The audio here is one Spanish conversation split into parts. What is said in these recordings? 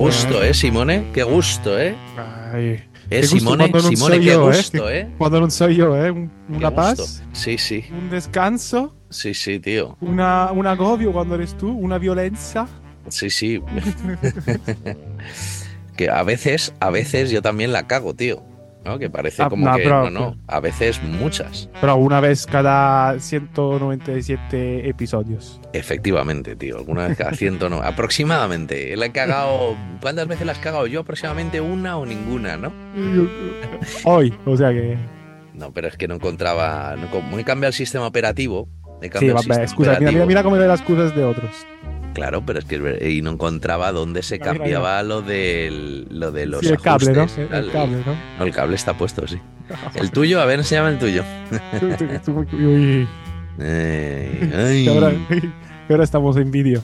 Gusto, ¿eh, Simone? Qué gusto, ¿eh? Ay, Eh, Simone, Simone, qué yo, gusto, ¿eh? Cuando no soy yo, ¿eh? Una paz, Sí, sí, un descanso, sí, sí, tío. una, un agobio cuando eres tú, una violencia. Sí, sí. que a veces, a veces yo también la cago, tío. ¿No? Que parece Ah, como no, que pero- no, no. A veces muchas. Pero una vez cada 197 episodios. Efectivamente, tío. Alguna vez cada ciento no. Aproximadamente. La he cagado. ¿Cuántas veces la has cagado yo? Aproximadamente una o ninguna, ¿no? Hoy, o sea que. No, pero es que no encontraba. No, como he cambiado el sistema operativo. He Sí, cambiado el va, sistema excusa, mira, mira, operativo. mira cómo le das excusas de otros. Claro, pero es que y no encontraba dónde se Mira, mira. cambiaba lo del lo de los Sí, el cable, ¿no? El, cable, ¿no? No, el cable está puesto, sí. El tuyo, a ver, enséñame el tuyo. Uy, ay. que ahora, ahora estamos en vídeo.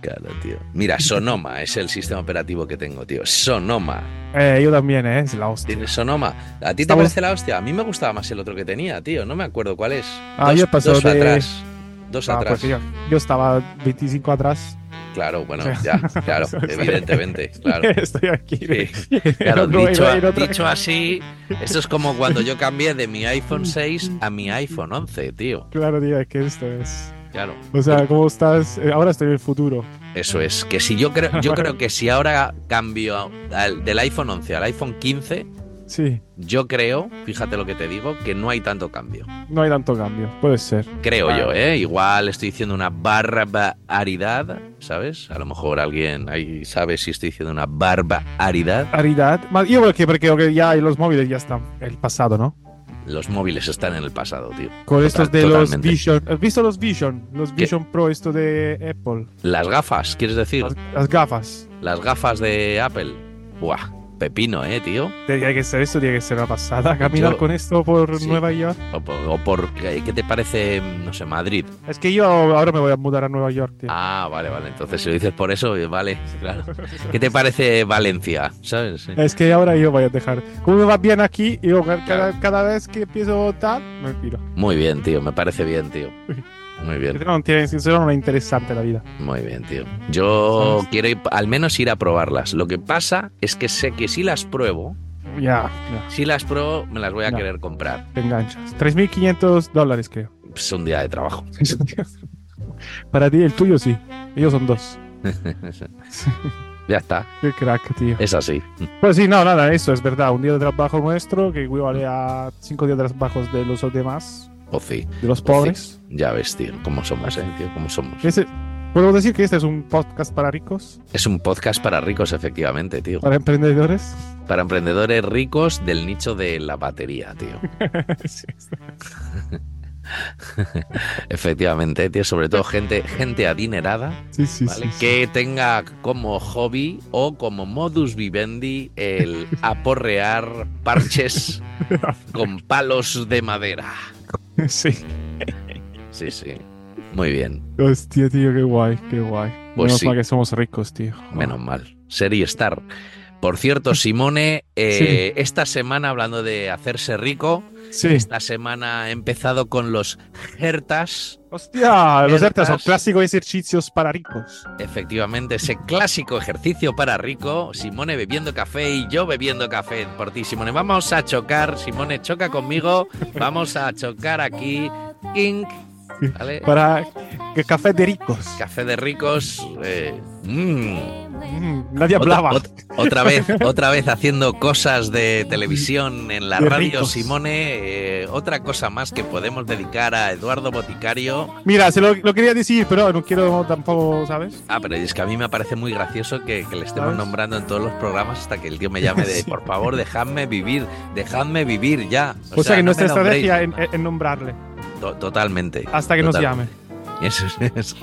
Claro, tío. Mira, Sonoma es el sistema operativo que tengo, tío. Sonoma. Eh, yo también, ¿eh? Es la hostia. ¿Tienes Sonoma? ¿A ti te parece la hostia? A mí me gustaba más el otro que tenía, tío. No me acuerdo cuál es. Ah, dos, yo he pasado dos de- atrás. Dos Ah, atrás. pues yo, yo estaba 25 atrás. Claro, bueno, O ya, claro, evidentemente, claro. Estoy aquí. Sí. Claro, dicho, dicho así, esto es como cuando yo cambié de mi iPhone 6 a mi iPhone 11, tío. Claro, tío, es que esto es. Claro. O sea, ¿cómo estás? Eh, Ahora estoy en el futuro. Eso es, que si yo creo, yo creo que si ahora cambio del iPhone 11 al iPhone 15, Sí, yo creo, fíjate lo que te digo, que no hay tanto cambio. no hay tanto cambio. Puede ser. Creo Vale. yo, ¿eh? Igual estoy diciendo una barbaridad, ¿sabes? A lo mejor alguien ahí sabe si estoy diciendo una barbaridad. Aridad. Yo creo que porque ya los móviles ya están. El pasado, ¿no? Los móviles están en el pasado, tío. Con Total- estos de los. Vision. ¿Has visto los Vision? Los ¿Qué? Vision Pro, esto de Apple. Las gafas, ¿quieres decir? Las, las gafas. Las gafas de Apple. Buah, pepino, ¿eh, tío? Tiene que ser esto, tiene que ser una pasada. Caminar Yo- con esto por Sí. Nueva York. O por, o por- ¿qué te parece, no sé, Madrid? Es que yo ahora me voy a mudar a Nueva York, tío. Ah, vale, vale. Entonces, si lo dices por eso, vale, claro. ¿Qué te parece Valencia? ¿Sabes? Sí. Es que ahora yo voy a dejar. Como me va bien aquí, yo cada, Claro. cada vez que empiezo tal, me piro. Muy bien, tío. Me parece bien, tío. Muy bien, No tiene, sincero, no es interesante la vida. muy bien, tío. Yo ¿Sabes? quiero ir- al menos ir a probarlas. Lo que pasa es que sé que si las pruebo, Ya, ya, si las pruebo, me las voy a querer comprar. te enganchas. 3.500 dólares, creo. Es un día de trabajo. Para ti, el tuyo sí. Ellos son dos. ya está. Qué crack, tío. Es así. Pues sí, no, nada, eso es verdad. Un día de trabajo nuestro que equivale a cinco días de trabajos de los demás, O sí. de los pobres. Ya ves, tío. ¿Cómo somos, eh, tío? ¿Cómo somos? Ese- ¿Podemos decir que este es un podcast para ricos? Es un podcast para ricos, efectivamente, tío. ¿Para emprendedores? Para emprendedores ricos del nicho de la batería, tío. Sí. Efectivamente, tío. Sobre todo gente, gente adinerada, Sí, sí, ¿vale? sí. Que tenga como hobby o como modus vivendi el aporrear parches con palos de madera. Sí. Sí, sí. Muy bien. Hostia, tío, qué guay, qué guay. Pues Menos sí. mal que somos ricos, tío. Menos mal. Serie Star. Por cierto, Simone, eh, esta semana, hablando de hacerse rico, Sí. esta semana he empezado con los Hertas. Hostia, los Hertas. ERTAs son clásicos ejercicios para ricos. Efectivamente, ese clásico ejercicio para rico. Simone bebiendo café y yo bebiendo café por ti, Simone. Vamos a chocar. Simone, choca conmigo. Vamos a chocar aquí. King. ¿Vale? Para que café de ricos. Café de ricos. eh, mm. Mm, nadie hablaba. ot- otra vez, otra vez haciendo cosas de televisión en la radio, ricos. Simone. eh, otra cosa más que podemos dedicar a Eduardo Boticario. Mira, se lo, lo quería decir, pero no quiero tampoco, ¿sabes? Ah, pero es que a mí me parece muy gracioso que, que le estemos ¿Sabes? nombrando en todos los programas hasta que el tío me llame de, Sí. por favor, dejadme vivir, dejadme vivir ya. O, sea, que no nuestra estrategia es en, nombrarle To- Totalmente. hasta que nos llame. Eso es.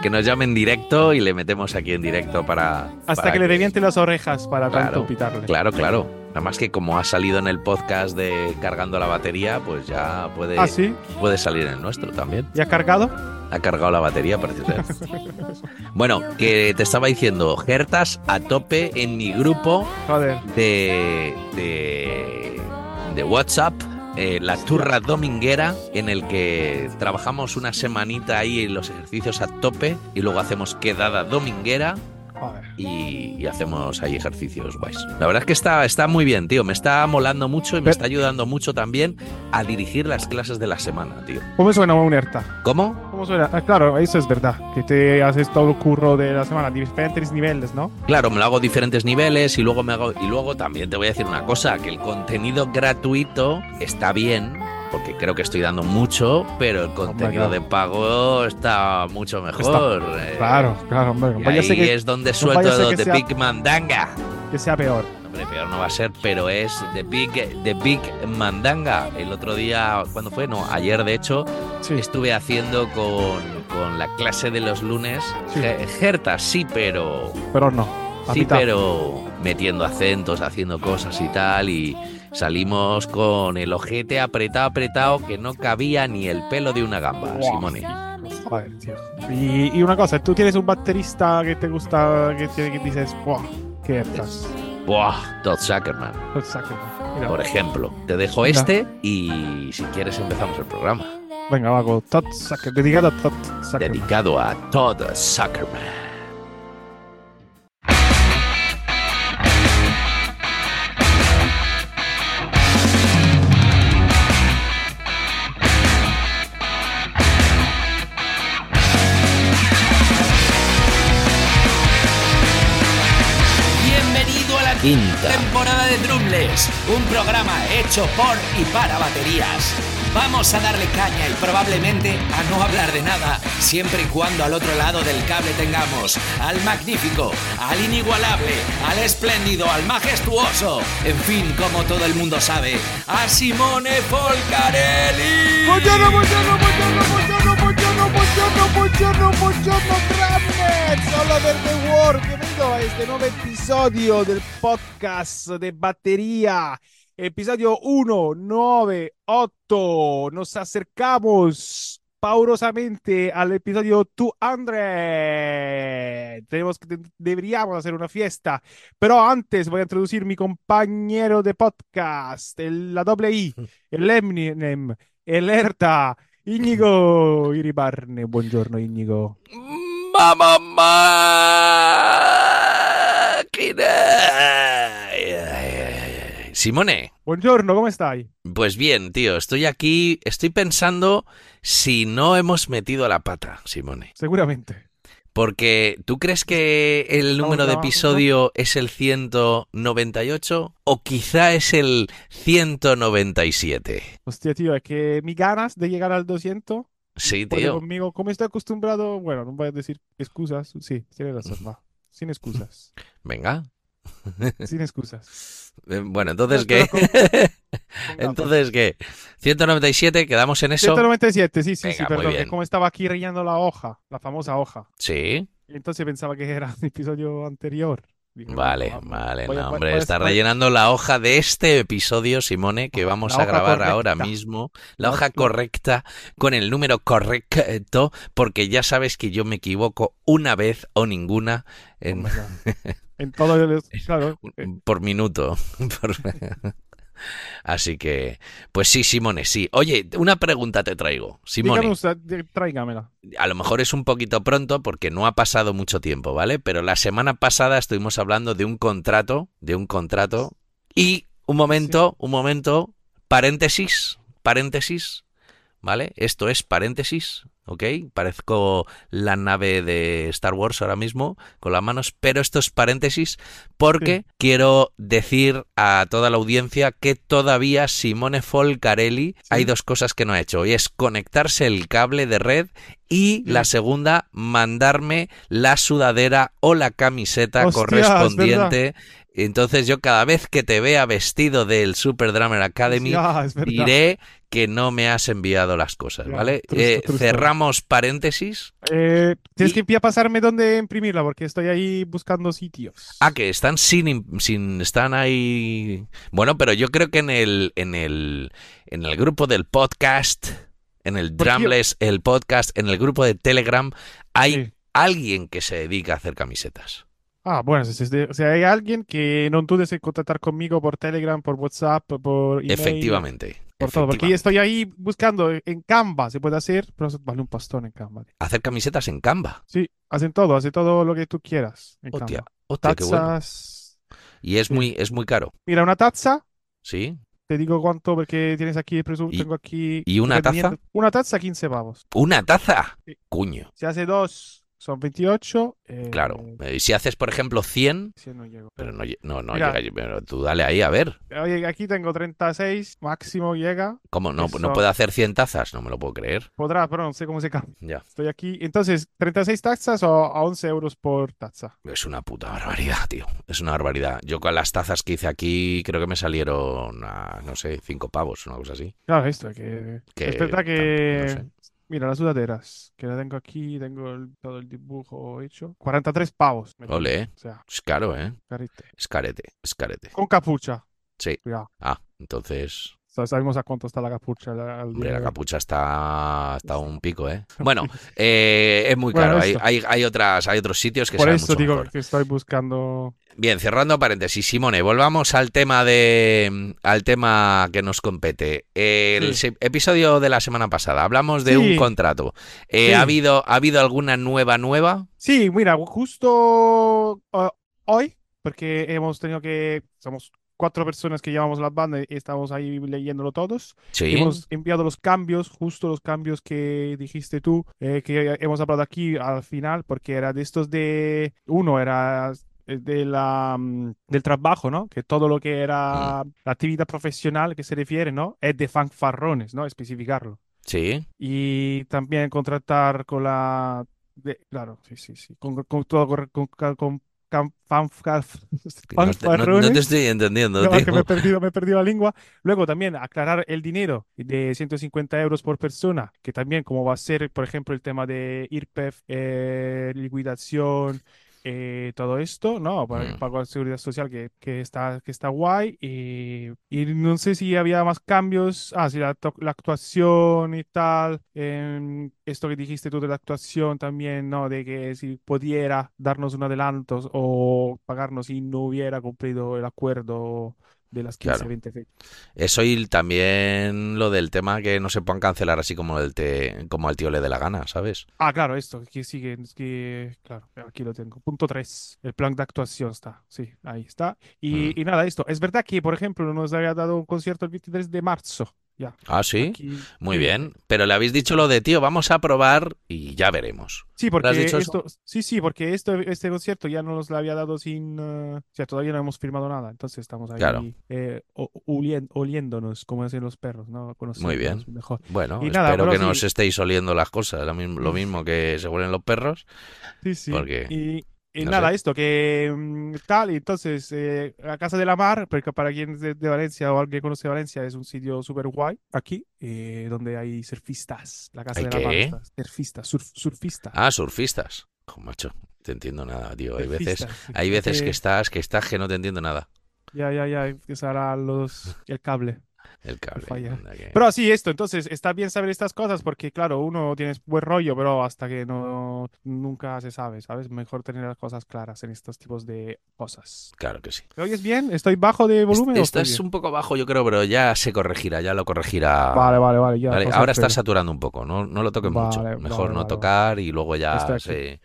Que nos llamen directo y le metemos aquí en directo para. Hasta para que le reviente las orejas para Claro, tanto pitarle. Claro, claro. Nada más que como ha salido en el podcast de Cargando la batería, pues ya puede, Ah, sí, puede salir en el nuestro también. ya cargado. Ha cargado la batería, parece ser. Bueno, que te estaba diciendo, Gertas a tope en mi grupo Joder. de, de, de WhatsApp, eh, la turra dominguera, en el que trabajamos una semanita ahí en los ejercicios a tope y luego hacemos quedada dominguera. Y, y hacemos ahí ejercicios guays. La verdad es que está, está muy bien, tío. Me está molando mucho y me está ayudando mucho también a dirigir las clases de la semana, tío. ¿Cómo suena un ERTA? ¿Cómo? ¿Cómo suena? Ah, claro, eso es verdad. Que te haces todo el curro de la semana, diferentes niveles, ¿no? Claro, me lo hago diferentes niveles y luego me hago. Y luego también te voy a decir una cosa: que el contenido gratuito está bien. Porque creo que estoy dando mucho, pero el contenido claro. de pago está mucho mejor. eh. Claro, claro, hombre. Y a ahí que, es donde suelto sea- Big Mandanga. que sea peor. Hombre, peor no va a ser, pero es The Big, The Big Mandanga. El otro día, ¿cuándo fue? No, ayer de hecho, Sí. estuve haciendo con, con la clase de los lunes. Sí. Jerta, sí, pero. Pero no. Sí, mitad. pero metiendo acentos, haciendo cosas y tal. Y salimos con el ojete apretado, apretado, que no cabía ni el pelo de una gamba, Wow. Simone. Joder, tío. Y, y una cosa, tú tienes un baterista que te gusta, que, que dices, ¡buah! ¡Qué ERTAs! Buah, Todd Zuckerman, Exacto. Mira, por ejemplo. Te dejo Mira. este y si quieres empezamos el programa. Venga, va con Todd Zucker, dedicado a Todd Zuckerman. dedicado a Todd Zuckerman. Quinta. temporada de Drumless, un programa hecho por y para baterías. Vamos a darle caña y probablemente a no hablar de nada, siempre y cuando al otro lado del cable tengamos al magnífico, al inigualable, al espléndido, al majestuoso, en fin, como todo el mundo sabe, a Simone Folcarelli. Buongiorno, buongiorno, buongiorno, buongiorno, buongiorno, buongiorno, buongiorno, buongiorno, All over the world. Bienvenido a este nuevo episodio del podcast de batería. Episodio 198. Nos acercamos paurosamente al episodio 200. Tenemos que, deberíamos hacer una fiesta. Pero antes voy a introducir mi compañero de podcast, el- la doble I, el Eminem, el Erta, Íñigo Iribarne. Buongiorno, Íñigo. ¡Mamá máquina! Simone, Buongiorno, ¿cómo estáis? pues bien, tío, estoy aquí, estoy pensando si no hemos metido la pata, Simone. Seguramente. Porque, ¿tú crees que el número de episodio es el 198 o quizá es el 197? Hostia, tío, es que mi ganas de llegar al 200 Sí, tío. conmigo. Como estoy acostumbrado, bueno, no voy a decir excusas. Sí, tienes razón, va. Sin excusas. Venga. Sin excusas. Eh, Bueno, entonces, ¿qué? Entonces, ¿qué? 197, quedamos en eso. 197, sí, sí, Venga, sí, perdón. Es como estaba aquí rellenando la hoja, la famosa hoja. Sí. Y entonces pensaba que era el episodio anterior. Dije, Vale, vamos, vale, voy a- no, voy- hombre, voy a- está rellenando la hoja de este episodio, Simone, que vamos La a grabar correcta. ahora mismo. La hoja correcta con el número correcto, porque ya sabes que yo me equivoco una vez o ninguna en. En todo el... Claro. eh, por minuto. Por- Así que, pues sí, Simone, sí. Oye, una pregunta te traigo. Simone, usted, tráigamela. a lo mejor es un poquito pronto porque no ha pasado mucho tiempo, ¿vale? Pero la semana pasada estuvimos hablando de un contrato, de un contrato. Y un momento, un momento, paréntesis, paréntesis, ¿vale? Esto es paréntesis, ¿ok? Parezco la nave de Star Wars ahora mismo con las manos, pero esto es paréntesis porque quiero decir a toda la audiencia que todavía Simone Folcarelli hay dos cosas que no ha hecho y es conectarse el cable de red y la segunda mandarme la sudadera o la camiseta Hostia, es correspondiente. Entonces yo cada vez que te vea vestido del Super Drummer Academy verdad. diré que no me has enviado las cosas, ¿vale? Eh, cerramos paréntesis. Eh, tienes Y- que ya pasarme dónde imprimirla porque estoy ahí buscando sitios. Ah, que están sin, sin están ahí. Bueno, pero yo creo que en el en el en el grupo del podcast, en el Drumless, el podcast, en el grupo de Telegram hay Sí. alguien que se dedica a hacer camisetas. Ah, bueno, si, si- si hay alguien que no dudes en contactar conmigo por Telegram, por WhatsApp, por email, Efectivamente. Por todo, porque estoy ahí buscando en Canva, se puede hacer, pero vale un pastón en Canva. Hacer camisetas en Canva. Sí, hacen todo, hace todo lo que tú quieras en Hostia, Canva. hostia, qué bueno. Tazas. Y es Sí. muy es muy caro, Mira, una taza, ¿sí? te digo cuánto porque tienes aquí ¿Y- tengo aquí y una taza? 500. Una taza, 15 pavos. Una taza. Sí. Cuño. Si hace dos, son 28. eh, Claro. Eh, Si haces, por ejemplo, 100, sí, no llego. pero no, no, no Mira. llega. Pero tú dale ahí, a ver. Oye, aquí tengo 36, máximo llega. ¿Cómo no, no puede hacer 100 tazas? No me lo puedo creer. Podrá, pero no sé cómo se cambia. Ya. Estoy aquí. Entonces, 36 tazas o a 11 euros por taza. Es una puta barbaridad, tío. Es una barbaridad. Yo con las tazas que hice aquí creo que me salieron, a, no sé, cinco pavos, una cosa así. Claro, esto, que... Que es verdad que... no Mira, las sudaderas, que la tengo aquí, tengo el- todo el dibujo hecho. 43 pavos. me Ole. O sea, Es caro, ¿eh? carite. Es carete, es carete. Con capucha. Sí. Cuidado. Ah, entonces, sabemos a cuánto está la capucha. la- al hombre, día la capucha está, está un pico, ¿eh? Bueno, eh, es muy Bueno, caro. Hay, hay, hay otras, hay otros sitios que Por eso mucho digo mejor. que estoy buscando... Bien, cerrando paréntesis, Simone, volvamos al tema de al tema que nos compete. El Sí. episodio de la semana pasada, hablamos de Sí. un contrato. Eh, Sí. ¿ha, habido, ¿Ha habido alguna nueva nueva? Sí, mira, justo uh, hoy, porque hemos tenido que... Somos cuatro personas que llevamos la banda y estamos ahí leyéndolo todos. Sí. Hemos enviado los cambios, justo los cambios que dijiste tú, eh, que hemos hablado aquí al final, porque era de estos de... Uno era eh, de la, mm, del trabajo, ¿no? Que todo lo que era la actividad profesional que se refiere, ¿no? Es de fanfarrones, ¿no? Especificarlo. Sí. Y también contratar con la... de- claro, sí, sí, sí. Con, con todo, con, con, con cam- fanfar- No te, no- no te estoy entendiendo, No, que me he perdido, me he perdido la lengua. Luego también aclarar el dinero de 150 euros por persona, que también como va a ser, por ejemplo, el tema de IRPEF, eh, liquidación, eh, todo esto, ¿no? Para Mm. pago de seguridad social que, que está, que está guay. Y, y no sé si había más cambios. Ah, sí, la, la actuación y tal. em, esto que dijiste tú de la actuación también, ¿no? De que si pudiera darnos un adelanto o pagarnos si no hubiera cumplido el acuerdo de las 15, Claro. 20 fechas. Eso y también lo del tema que no se puedan cancelar así como el te, como al tío le dé la gana, ¿sabes? Ah, claro, esto, que sigue, que, claro, aquí lo tengo. Punto 3, el plan de actuación está, sí, ahí está. Y, Mm. y nada, esto, es verdad que, por ejemplo, nos había dado un concierto el 23 de marzo, ya. Ah, sí. Aquí, Muy bien. Pero le habéis dicho lo de tío, vamos a probar y ya veremos. Sí, porque dicho eso? esto, sí, sí, porque esto, este concierto ya no nos lo había dado sin, eh, o sea, todavía no hemos firmado nada, entonces estamos ahí Claro. eh, olien- oliéndonos, como hacen los perros, ¿no? Muy bien. Mejor. Bueno, Y nada, espero pero que no sí. os estéis oliendo las cosas, lo mismo, lo mismo que se huelen los perros. Sí, sí. Porque, Y, y no nada, sé. esto, que mm, tal, y entonces, eh, la Casa de la Mar, porque para quien es de, de Valencia o alguien conoce Valencia, es un sitio súper guay aquí, eh, donde hay surfistas. La Casa ¿Hay de la Mar, qué? está- surfistas, surf- surfistas. Ah, surfistas. Jo, macho, te entiendo nada, tío. Hay veces, sí. hay veces que estás, que estás que no te entiendo nada. Ya, ya, ya, que será los, el cable. El cable. falla. anda que- Pero sí, esto, entonces está bien saber estas cosas porque, claro, uno tiene buen rollo, pero hasta que no, nunca se sabe, ¿sabes? Mejor tener las cosas claras en estos tipos de cosas. Claro que sí. ¿Me oyes bien? ¿Estoy bajo de volumen o Estás un poco bajo, yo creo, pero ya se corregirá, ya lo corregirá. Vale, vale, vale, ya. Vale, ahora está saturando un poco, no, no lo toques mucho. Mejor vale, no tocar y luego ya se-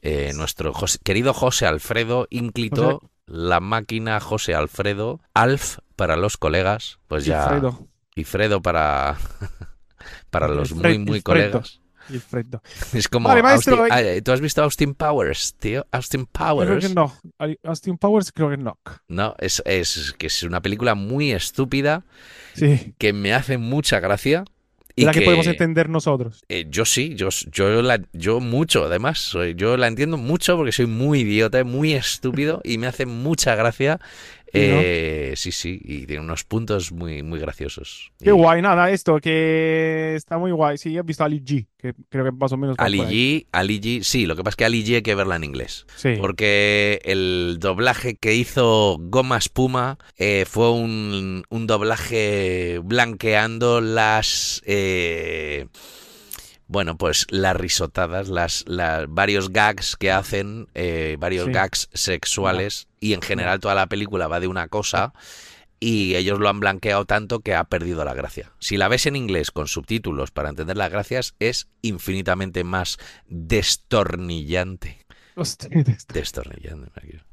eh, nuestro José- querido José Alfredo Ínclito, la máquina José Alfredo, Alf para los colegas, pues Y ya. Fredo, Y Fredo para, para Y los muy, y muy colegas. y Fredo. Es como. Vale, maestro, Austin- eh. ¿Tú has visto Austin Powers, tío? Austin Creo Powers. que no. Austin Powers creo que no. No, es, es que es una película muy estúpida Sí. que me hace mucha gracia. Y Y la que que, podemos entender nosotros. eh, yo sí, yo, yo, la, yo mucho, además. Soy, yo la entiendo mucho porque soy muy idiota, muy estúpido y me hace mucha gracia. Eh, sí, sí, y tiene unos puntos muy, muy graciosos. Qué Y guay, nada, esto, que está muy guay. Sí, he visto Ali G, que creo que más o menos Ali. G, Ali G, sí, lo que pasa es que Ali G hay que verla en inglés. Sí. Porque el doblaje que hizo Goma Espuma eh, fue un, un doblaje blanqueando las. eh, bueno, pues las risotadas, las, las- varios gags que hacen, eh, varios Sí. gags sexuales, y en general toda la película va de una cosa. Y ellos lo han blanqueado tanto que ha perdido la gracia. Si la ves en inglés con subtítulos para entender las gracias, es infinitamente más destornillante. Hostia. Destornillante. me quiero.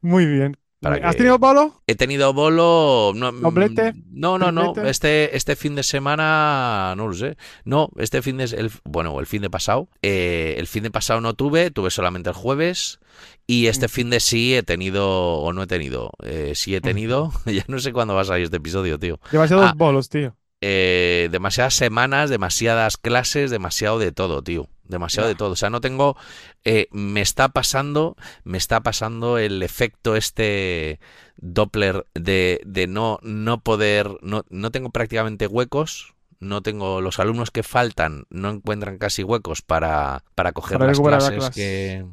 Muy bien. Para ¿Has que- tenido bolo? He tenido bolo. No, mm, ¿Doblete? No, no, no. Este, este fin de semana. No lo sé. No, este fin de. El, bueno, el fin de pasado. eh, el fin de pasado no tuve. Tuve solamente el jueves. Y este fin de sí he tenido. O no he tenido. eh, sí he tenido. ya no sé cuándo va a salir este episodio, tío. Demasiados Ah. bolos, tío. Eh, demasiadas semanas, demasiadas clases, demasiado de todo, tío. Demasiado de todo. O sea, no tengo. eh, me está pasando. Me está pasando el efecto este Doppler de, de no, no poder. No, no tengo prácticamente huecos. No tengo. Los alumnos que faltan no encuentran casi huecos para, para coger Para las la clases clase. que.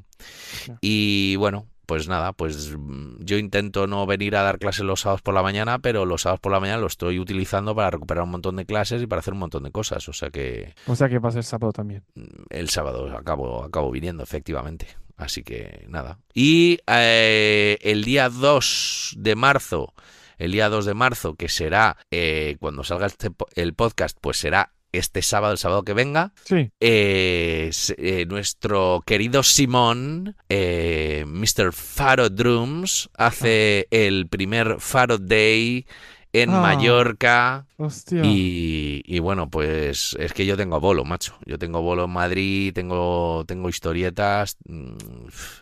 Ya. Y bueno, pues nada, pues mm, yo intento no venir a dar clases los sábados por la mañana, pero los sábados por la mañana lo estoy utilizando para recuperar un montón de clases y para hacer un montón de cosas. O sea que O sea que va a ser sábado también. mm, el sábado acabo, acabo viniendo, efectivamente. Así que nada. Y eh, el día 2 de marzo, el día 2 de marzo, que será eh, cuando salga este el podcast, pues será este sábado, el sábado que venga. Sí. Eh, eh, nuestro querido Simón, eh, Mr. Faro Drums, hace el primer Faro Day en Ah. Mallorca. Hostia. Y, y bueno, pues es que yo tengo bolo, macho. Yo tengo bolo en Madrid, tengo, tengo historietas. mm,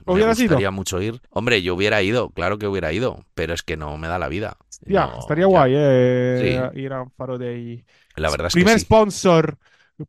Me gustaría mucho ir. Hombre, yo hubiera ido, claro que hubiera ido, pero es que no me da la vida. Ya, No, estaría ya. guay, eh, Sí. ir a un faro ahí. La verdad es Primer que sí. sponsor,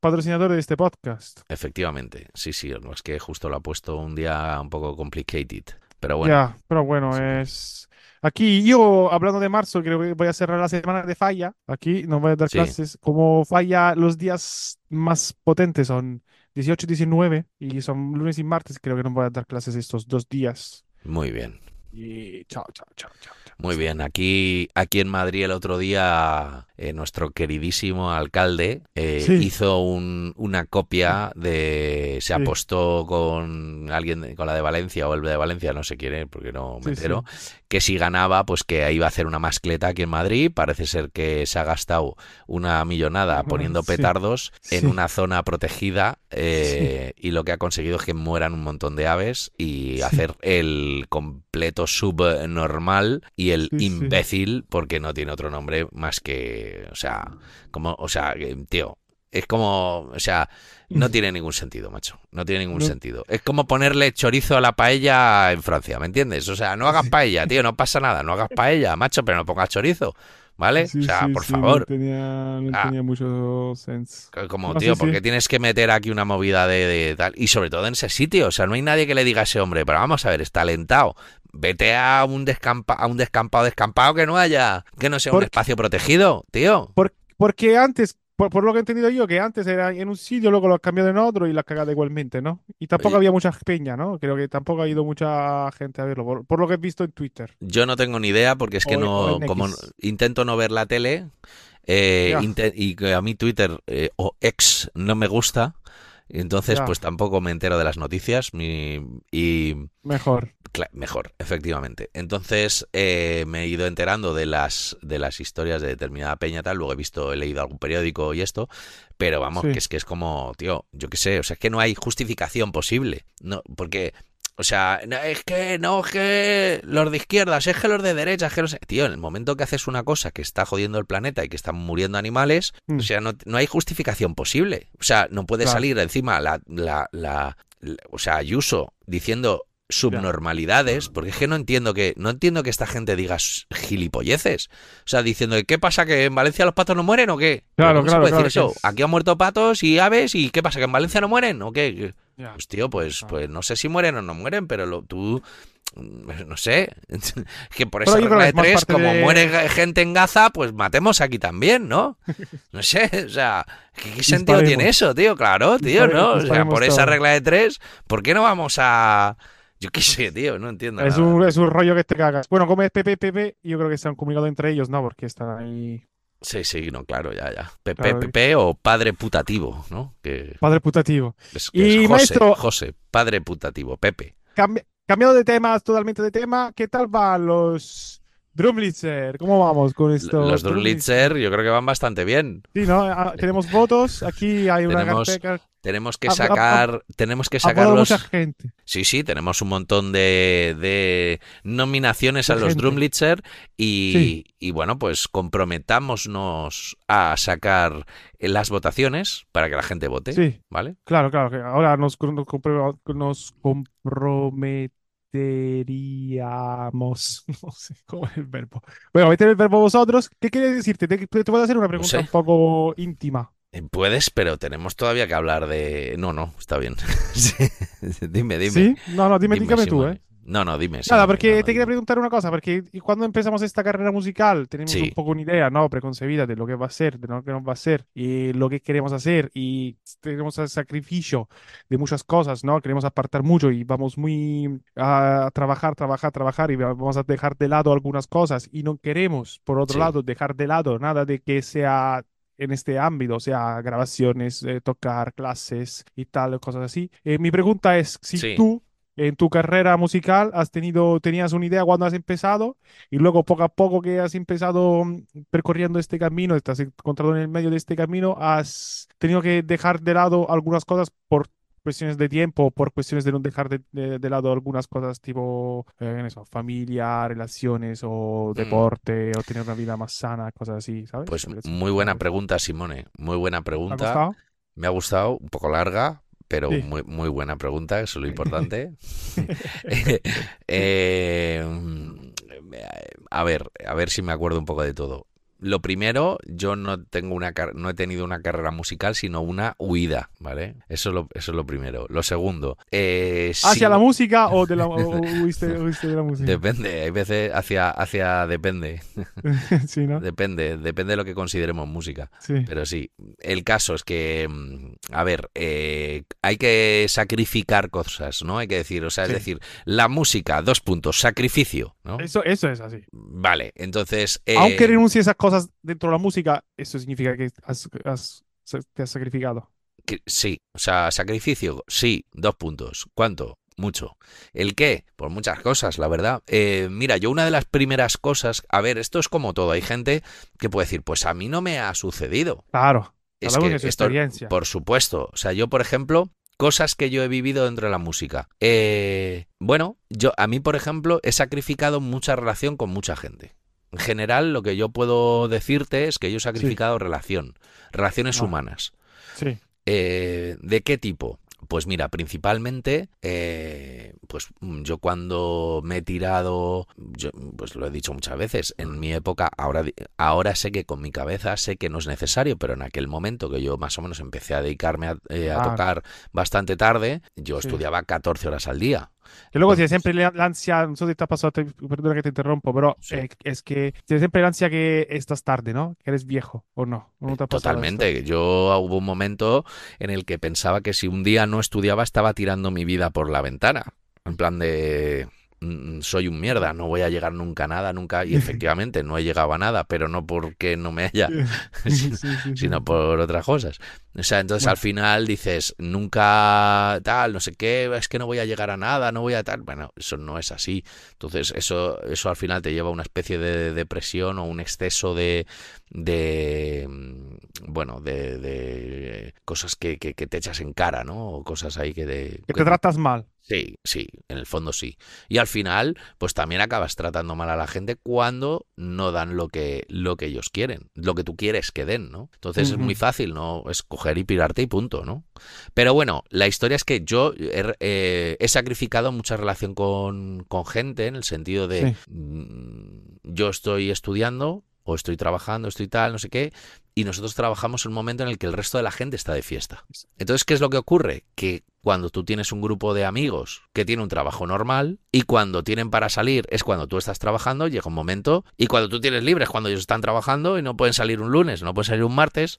patrocinador de este podcast. Efectivamente, sí, sí, no, es que justo lo ha puesto un día un poco complicated. Pero bueno, Ya, pero bueno, Sí. es... Aquí yo, hablando de marzo, creo que voy a cerrar la semana de falla. Aquí no voy a dar Sí. clases. Como falla, los días más potentes son 18 y 19 y son lunes y martes. Creo que no voy a dar clases estos dos días. muy bien. Y chao, chao, chao, chao. chao. Muy bien, aquí, aquí en Madrid el otro día eh, nuestro queridísimo alcalde eh, Sí. hizo un- una copia de... Se Sí. apostó con alguien, de- con la de Valencia o el de Valencia, no sé quién es, porque no me Sí, entero, que si ganaba, pues que iba a hacer una mascleta aquí en Madrid. Parece ser que se ha gastado una millonada poniendo sí. petardos en una zona protegida eh, y lo que ha conseguido es que mueran un montón de aves y Sí. hacer el completo subnormal y el imbécil, porque no tiene otro nombre más que, o sea, como, o sea, tío, es como, o sea, no tiene ningún sentido, macho. No tiene ningún No. sentido. Es como ponerle chorizo a la paella en Francia, ¿me entiendes? O sea, no hagas paella, tío, no pasa nada, no hagas paella, macho, pero no pongas chorizo, ¿vale? Sí, o sea, sí, por sí, favor. No tenía, no Ah. tenía mucho sense. Como, No, tío, sí, ¿por sí. qué tienes que meter aquí una movida de, de tal? Y sobre todo en ese sitio, o sea, no hay nadie que le diga a ese hombre, pero vamos a ver, está alentado. Vete a un descampa, a un descampado descampado que no haya, que no sea un espacio protegido, tío. Por- porque antes, por, por lo que he entendido yo, que antes era en un sitio, luego lo cambiado en otro y la cagada igualmente, ¿no? Y tampoco Oye. había mucha peña, ¿no? Creo que tampoco ha ido mucha gente a verlo, por, por lo que he visto en Twitter. Yo no tengo ni idea porque es que O- no, como intento no ver la tele, eh, y que a mí Twitter eh, o ex no me gusta. Entonces, Ya. pues tampoco me entero de las noticias mi- y Mejor. Mejor, efectivamente. Entonces eh, me he ido enterando de las, de las historias de determinada peña tal, luego he visto, he leído algún periódico y esto, pero vamos, Sí. que es que es como, tío, yo qué sé, o sea, es que no hay justificación posible, no, porque, o sea, no, es que no, es que los de izquierdas, es que los de derechas, que no sé, tío, en el momento que haces una cosa que está jodiendo el planeta y que están muriendo animales, Mm. o sea, no, no hay justificación posible, o sea, no puede Claro. salir encima la, la, la, la- o sea, Ayuso diciendo subnormalidades, porque es que no entiendo que no entiendo que esta gente diga gilipolleces. O sea, diciendo, ¿qué pasa que en Valencia los patos no mueren o qué? Claro, ¿cómo se claro, puede claro decir eso? Aquí han muerto patos y aves y ¿qué pasa que en Valencia no mueren o qué? Pues tío, pues pues no sé si mueren o no mueren, pero lo, tú mm, no sé, que por esa regla de tres, como de- muere ge- gente en Gaza, pues matemos aquí también, ¿no? No sé, o sea, ¿qué, qué sentido tiene eso, tío? Claro, tío, ¿no? O sea, por esa regla de tres, ¿por qué no vamos a... Yo qué sé, tío, no entiendo Es nada. un, es un rollo que te cagas. Bueno, como es Pepe, Pepe, yo creo que se han comunicado entre ellos, ¿no? Porque están ahí. Sí, sí, no, claro, ya, ya. Pepe, Claro. Pepe o padre putativo, ¿no? Que Padre putativo. es, que es Y, José, maestro- José, padre putativo, Pepe. Cambi- cambiando de tema, totalmente de tema, ¿qué tal van los Drumlitzer? ¿Cómo vamos con esto? Los Drunlitzer yo creo que van bastante bien. Sí, ¿no? Ah, Tenemos votos. Aquí hay una Tenemos. Tenemos que Ha- ha- sacar, tenemos que Ha votado sacarlos. mucha gente. Sí, sí, tenemos un montón de, de nominaciones De a los. Drumlitzer y, Sí. y bueno, pues comprometámonos a sacar las votaciones para que la gente vote, Sí, ¿vale? claro, claro. que ahora nos, nos. No sé cómo es el verbo. Bueno, meter el verbo vosotros. ¿Qué quiere decirte? Te, te puedo hacer una pregunta sé. un poco íntima. Puedes, pero tenemos todavía que hablar de... No, no, está bien. Sí. Dime, dime. ¿Sí? No, no, dime, Dime, dígame tú. ¿eh? No, no, dime. Nada, Simone, porque no, no, te quería preguntar una cosa, porque cuando empezamos esta carrera musical tenemos Sí. un poco una idea, ¿no? Preconcebida de lo que va a ser, de lo que nos va a ser y lo que queremos hacer y tenemos el sacrificio de muchas cosas, ¿no? Queremos apartar mucho y vamos muy a trabajar, trabajar, trabajar y vamos a dejar de lado algunas cosas y no queremos, por otro Sí. lado, dejar de lado nada de que sea en este ámbito, o sea, grabaciones, eh, tocar clases y tal, cosas así. Eh, mi pregunta es si Sí. tú en tu carrera musical has tenido, tenías una idea cuando has empezado y luego poco a poco que has empezado mm, percorriendo este camino, estás encontrado en el medio de este camino, has tenido que dejar de lado algunas cosas por cuestiones de tiempo, por cuestiones de no dejar de, de- de lado algunas cosas tipo eh, eso, familia, relaciones o deporte o tener una vida más sana, cosas así, ¿sabes? Mm. Pues muy buena pregunta, Simone. Muy buena ¿Te ha pregunta. gustado? Me ha gustado, un poco larga, pero Sí. muy, muy buena pregunta, eso es lo importante. Eh, a ver, a ver si me acuerdo un poco de todo. Lo primero, yo no tengo una no he tenido una carrera musical, sino una huida, ¿vale? Eso es lo, eso es lo primero. Lo segundo, eh, ¿Hacia sí- la música o de la, o- huiste, huiste de la música? depende, hay veces hacia, hacia depende, Sí, ¿no? depende, depende de lo que consideremos música. Sí. Pero sí, el caso es que, mm, a ver, eh, hay que sacrificar cosas, ¿no? Hay que decir, o sea, es decir, la música, dos puntos, sacrificio, ¿no? Eso, eso es así. Vale, entonces... eh, Aunque renuncies a esas cosas dentro de la música, eso significa que has, te has sacrificado. sí, o sea, sacrificio, sí, dos puntos. ¿Cuánto? Mucho. ¿El qué? Por muchas cosas, la verdad. Eh, mira, yo una de las primeras cosas, a ver, esto es como todo, hay gente que puede decir, pues a mí no me ha sucedido. Claro. Es que tiene su esto, experiencia. por supuesto. O sea, yo, por ejemplo, cosas que yo he vivido dentro de la música. Eh, bueno, yo, a mí, por ejemplo, he sacrificado mucha relación con mucha gente. En general, lo que yo puedo decirte es que yo he sacrificado relación, relaciones Ah. humanas. Sí. Eh, ¿De qué tipo? Pues mira, principalmente, eh, pues yo cuando me he tirado, yo, pues lo he dicho muchas veces, en mi época, ahora, ahora sé que con mi cabeza sé que no es necesario, pero en aquel momento que yo más o menos empecé a dedicarme a, eh, a Ah. tocar bastante tarde, yo Sí. estudiaba 14 horas al día. Que luego tiene siempre la, ansia, no sé si te ha pasado, te- perdona que te interrumpo, pero Sí. eh, es que tiene siempre la ansia que estás tarde, ¿no? Que eres viejo, ¿o no? ¿O no te ha pasado Totalmente. Yo hubo un momento en el que pensaba que si un día no estudiaba estaba tirando mi vida por la ventana. En plan de... mm, soy un mierda, no voy a llegar nunca a nada, nunca, y efectivamente no he llegado a nada, pero no porque no me haya, sino por otras cosas. O sea, entonces al final dices, nunca tal, no sé qué, es que no voy a llegar a nada, no voy a tal. Bueno, eso no es así. Entonces, eso, eso al final te lleva a una especie de depresión o un exceso de, de mm, bueno, de, de cosas que, que, te echas en cara, ¿no? O cosas ahí que, de, que te tratas mal. Sí, sí, en el fondo sí. Y al final, pues también acabas tratando mal a la gente cuando no dan lo que, lo que ellos quieren, lo que tú quieres que den, ¿no? Entonces es muy fácil, ¿no? Escoger y pirarte y punto, ¿no? Pero bueno, la historia es que yo he, eh, sacrificado mucha relación con, con, gente en el sentido de mm, yo estoy estudiando, o estoy trabajando, estoy tal, no sé qué, y nosotros trabajamos en un momento en el que el resto de la gente está de fiesta. Entonces, ¿qué es lo que ocurre? Que cuando tú tienes un grupo de amigos que tiene un trabajo normal y cuando tienen para salir es cuando tú estás trabajando, llega un momento, y cuando tú tienes libres cuando ellos están trabajando y no pueden salir un lunes, no pueden salir un martes,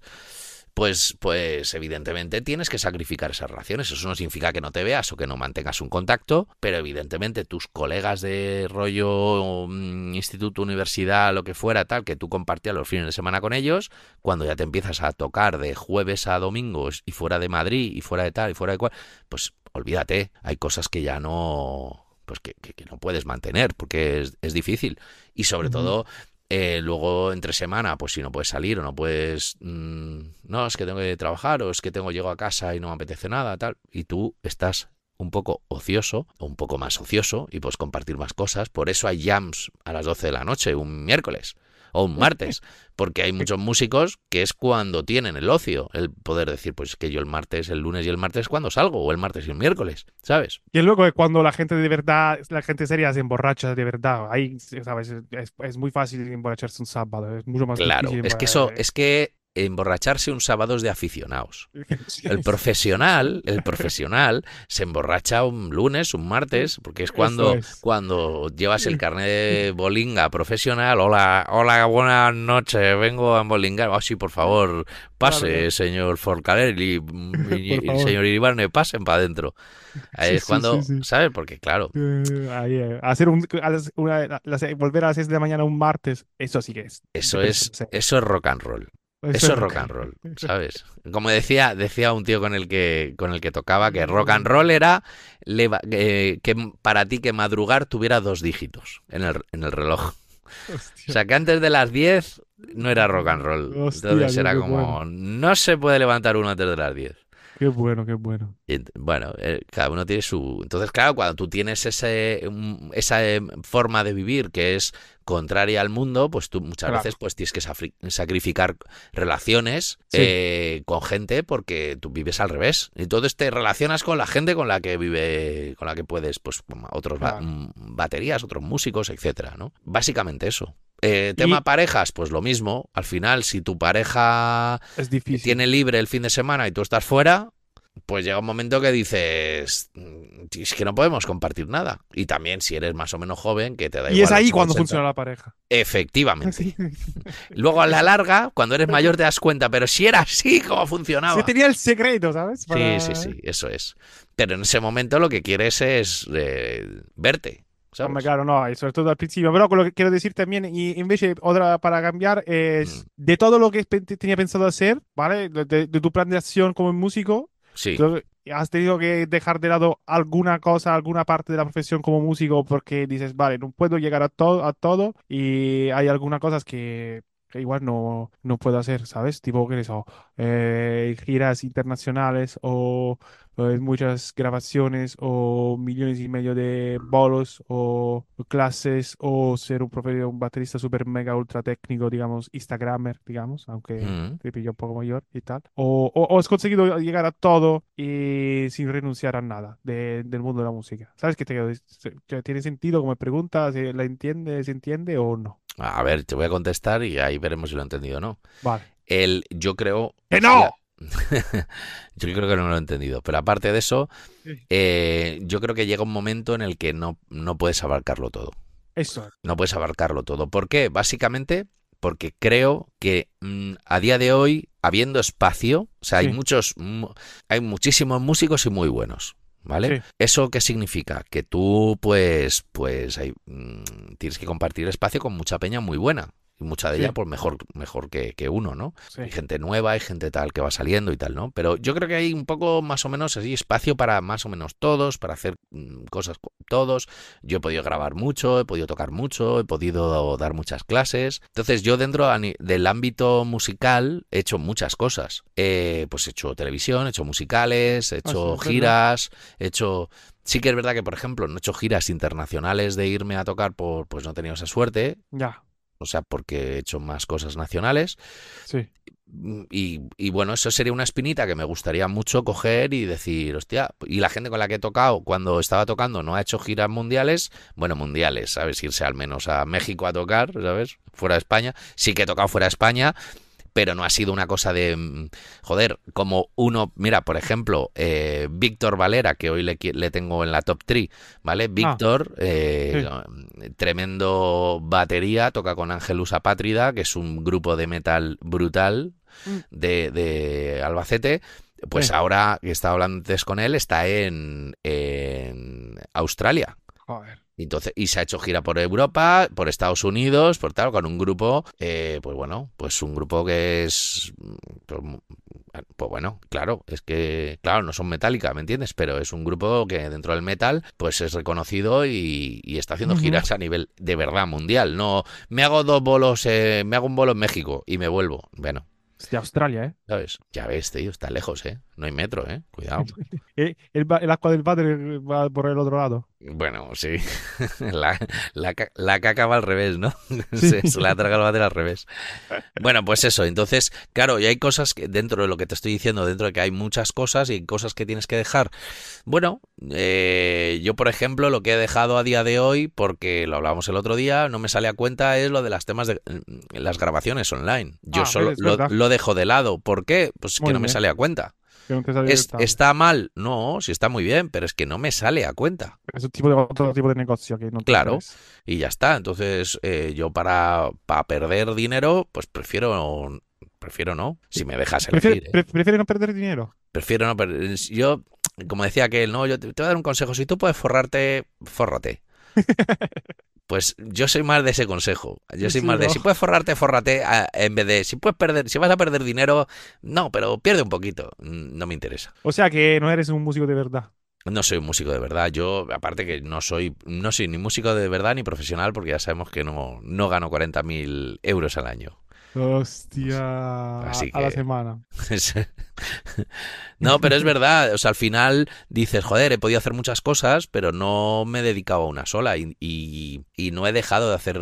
pues, pues evidentemente tienes que sacrificar esas relaciones. Eso no significa que no te veas o que no mantengas un contacto, pero evidentemente tus colegas de rollo, mm, instituto, universidad, lo que fuera, tal, que tú compartías los fines de semana con ellos, cuando ya te empiezas a tocar de jueves a domingos y fuera de Madrid y fuera de tal y fuera de cual, pues olvídate, hay cosas que ya no pues que, no puedes mantener porque es, difícil y sobre todo eh, luego, entre semana, pues si no puedes salir o no puedes. Mm, no, es que tengo que trabajar o es que tengo llego a casa y no me apetece nada, tal. Y tú estás un poco ocioso o un poco más ocioso y puedes compartir más cosas. Por eso hay jams a las 12 de la noche, un miércoles o un martes, porque hay muchos músicos que es cuando tienen el ocio, el poder decir, pues que yo el martes, el lunes y el martes cuando salgo, o el martes y el miércoles, ¿sabes? Y luego cuando la gente de verdad, la gente seria se emborracha de verdad, ahí, ¿sabes? Es, muy fácil emborracharse un sábado, es mucho más Claro, es que eso, es que emborracharse un sábado de aficionados. El profesional, el profesional se emborracha un lunes, un martes, porque es cuando, cuando llevas el carnet de bolinga profesional. Hola, hola, buenas noches, vengo a bolingar. Oh, sí, por favor, pase, señor Forcaler y, señor Iribarne, pasen para adentro. Ahí es cuando, ¿sabes? Porque claro. Eh, hacer un, volver a las 6 de la mañana un martes, eso sí que es. Eso es, eso es rock and roll. Eso es rock and roll, ¿sabes? Como decía, decía un tío con el que con el que tocaba que rock and roll era eh, que para ti que madrugar tuviera dos dígitos en el, en el reloj. O sea, que antes de las 10 no era rock and roll. Entonces era como, no se puede levantar uno antes de las 10. Qué bueno, qué bueno. bueno, eh, cada uno tiene su... Entonces, claro, cuando tú tienes ese, esa eh, forma de vivir que es contraria al mundo, pues tú muchas veces pues tienes que sacrificar relaciones eh, con gente porque tú vives al revés. Entonces te relacionas con la gente con la que vive, con la que puedes, pues otros mm, baterías, otros músicos, etcétera, ¿no? Básicamente eso. tema parejas, pues lo mismo. Al final, si tu pareja tiene libre el fin de semana y tú estás fuera, pues llega un momento que dices, mm, es que no podemos compartir nada. Y también si eres más o menos joven, que te da igual. Y es ahí cuando funciona la pareja. Efectivamente. Luego a la larga, cuando eres mayor te das cuenta, pero si era así, ¿cómo funcionaba? Si tenía el secreto, ¿sabes? Sí, sí, sí, eso es. Pero en ese momento lo que quieres es eh, verte. ¿sabes? claro, no, y sobre todo al principio. Pero lo que quiero decir también, y en vez de otra para cambiar, es mm. de todo lo que tenía pensado hacer, ¿vale? de, tu plan de acción como músico, Sí. has tenido que dejar de lado alguna cosa, alguna parte de la profesión como músico porque dices, vale, no puedo llegar a todo, a todo y hay algunas cosas que, igual no, no puedo hacer, ¿sabes? Tipo, ¿qué es eso? Eh, giras internacionales o muchas grabaciones o millones y medio de bolos o clases o ser un profesor, un baterista super mega ultra técnico, digamos, Instagramer, digamos, aunque mm. te pillo un poco mayor y tal. O, o, has conseguido llegar a todo y sin renunciar a nada del mundo de la música. ¿Sabes qué te ¿Tiene sentido como pregunta? ¿La entiende, se entiende o no? A ver, te voy a contestar y ahí veremos si lo he entendido o no. Vale. El, yo creo... ¡Que no! yo creo que no lo he entendido. Pero aparte de eso, eh, yo creo que llega un momento en el que no, no puedes abarcarlo todo. Eso. No puedes abarcarlo todo. ¿Por qué? Básicamente porque creo que mm, a día de hoy, habiendo espacio, o sea, hay muchos, hay muchísimos músicos y muy buenos. ¿Vale? Sí. ¿Eso qué significa? Que tú, pues, pues hay, mm, tienes que compartir espacio con mucha peña muy buena. Y mucha de Sí. ella, pues mejor, mejor que, que uno, ¿no? Sí. Hay gente nueva, hay gente tal que va saliendo y tal, ¿no? Pero yo creo que hay un poco más o menos así espacio para más o menos todos, para hacer mm, cosas todos. Yo he podido grabar mucho, he podido tocar mucho, he podido dar muchas clases. Entonces yo dentro del ámbito musical he hecho muchas cosas. Eh, pues he hecho televisión, he hecho musicales, he Ah, hecho sí, giras, he hecho... Sí que es verdad que, por ejemplo, no he hecho giras internacionales de irme a tocar por, pues no he tenido esa suerte, Ya, o sea, porque he hecho más cosas nacionales. sí. Y, y bueno, eso sería una espinita que me gustaría mucho coger y decir, hostia, y la gente con la que he tocado cuando estaba tocando no ha hecho giras mundiales, bueno, mundiales, ¿sabes? Irse al menos a México a tocar, ¿sabes? Fuera de España. Sí que he tocado fuera de España, pero no ha sido una cosa de, mm, joder, como uno, mira, por ejemplo, eh, Víctor Valera, que hoy le, tengo en la top 3, ¿vale? Víctor, eh, tremendo batería, toca con Ángelus Apátrida, que es un grupo de metal brutal Mm. de, de Albacete. Pues Sí. ahora que estaba hablando antes con él, está en, en Australia. Joder. Y Entonces, y se ha hecho gira por Europa, por Estados Unidos, por tal, con un grupo, eh, pues bueno, pues un grupo que es, pues, pues bueno, claro, es que, claro, no son Metallica, ¿me entiendes? Pero es un grupo que dentro del metal, pues es reconocido y, y está haciendo giras a nivel de verdad mundial. No, me hago dos bolos, eh, me hago un bolo en México y me vuelvo. Bueno, de Australia, ¿eh? ¿sabes? Ya ves, tío, está lejos, ¿eh? No hay metro, ¿eh? Cuidado. Eh, El, el agua del padre va por el otro lado. Bueno, sí. La, la, la caca va al revés, ¿no? Sí. Se, se la traga el váter al revés. Bueno, pues eso. Entonces, claro, y hay cosas que dentro de lo que te estoy diciendo, dentro de que hay muchas cosas y cosas que tienes que dejar. Bueno, eh, yo, por ejemplo, lo que he dejado a día de hoy, porque lo hablábamos el otro día, no me sale a cuenta, es lo de las temas de mm, las grabaciones online. Yo Ah, solo lo, dejo de lado. ¿Por qué? Pues Muy que no me sale a cuenta. Que no te sale Es-. ¿Está mal? No, sí está muy bien, pero es que no me sale a cuenta. Es un tipo de, otro tipo de negocio que no Claro. sabes. y ya está. Entonces, eh, yo para, para perder dinero, pues prefiero prefiero no. Si me dejas elegir, ¿eh? pre- prefiere no perder dinero. prefiero no perder. Yo, como decía aquel, no, yo te, te voy a dar un consejo. Si tú puedes forrarte, fórrate. Pues yo soy más de ese consejo. Yo soy Sí, más de ¿no? si puedes forrarte, fórrate. a- En vez de si puedes perder, si vas a perder dinero, no, pero pierde un poquito. Mm, No me interesa. O sea que no eres un músico de verdad. No soy un músico de verdad. Yo, aparte que no soy, no soy ni músico de verdad ni profesional, porque ya sabemos que no, no gano 40.000 euros al año. Hostia. Así A la semana. no, pero es verdad. O sea, al final dices, joder, he podido hacer muchas cosas, pero no me he dedicado a una sola y, y- y no he dejado de hacer.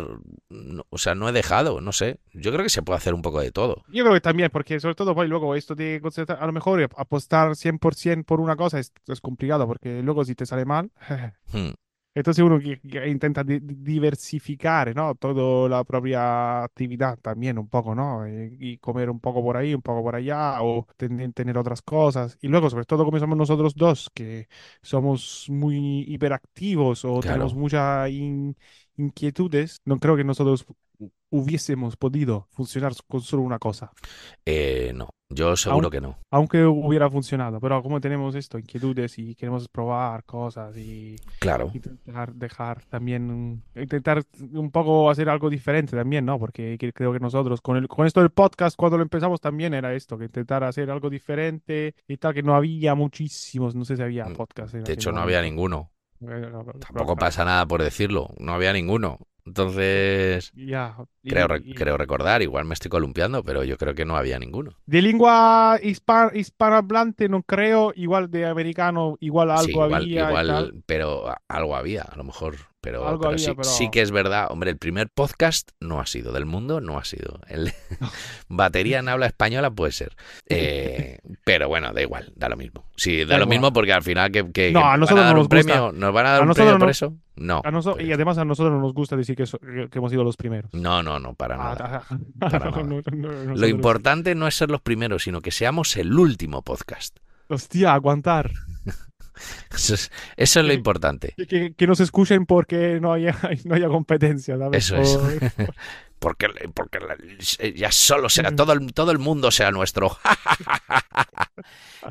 no- o sea, no he dejado, no sé. Yo creo que se puede hacer un poco de todo. Yo creo que también, porque sobre todo pues, luego esto de concentrar- a lo mejor apostar 100% por una cosa es, es complicado, porque luego si te sale mal, Hmm. Entonces uno que, que intenta di- di- diversificar, ¿no? Toda la propia actividad también un poco, ¿no? Y, y comer un poco por ahí, un poco por allá, o ten- tener otras cosas. Y luego, sobre todo como somos nosotros dos, que somos muy hiperactivos o Claro. tenemos muchas in- inquietudes, no creo que nosotros hubiésemos podido funcionar con solo una cosa. Eh, no, yo seguro que no. Aunque hubiera funcionado, pero como tenemos esto, inquietudes y queremos probar cosas y Claro. intentar dejar también, intentar un poco hacer algo diferente también, ¿no? Porque que- creo que nosotros con el, con esto del podcast, cuando lo empezamos también era esto, que intentar hacer algo diferente y tal, que no había muchísimos, no sé si había Mm, podcast. De hecho, no había ninguno. No, Tampoco pero- pasa nada por decirlo. No había ninguno. Entonces, y- creo, y- creo recordar, igual me estoy columpiando, pero yo creo que no había ninguno. De lengua hispa- hispanohablante no creo, igual de americano, igual algo Sí, igual, había igual, pero algo había, a lo mejor. Pero, Algo pero había, sí, pero- sí que es verdad. Hombre, el primer podcast no ha sido, del mundo no ha sido. El batería en habla española puede ser. Eh, pero bueno, da igual, da lo mismo. Sí, da, Da lo igual. mismo porque al final que, que- No, que a van nosotros dar no un nos gusta. premio, ¿nos van a dar A un premio por no- eso? No. A noso- pues- y además a nosotros no nos gusta decir que, hemos sido los primeros. No, no, no, para nada. Para nada. no, no, no, Lo importante no es ser los primeros, sino que seamos el último podcast. Hostia, aguantar. Eso es, eso es lo importante. Que, que, que nos escuchen porque no haya, no haya competencia, ¿sabes? Eso es. Por- Porque, porque ya solo será, todo el, todo el mundo será nuestro.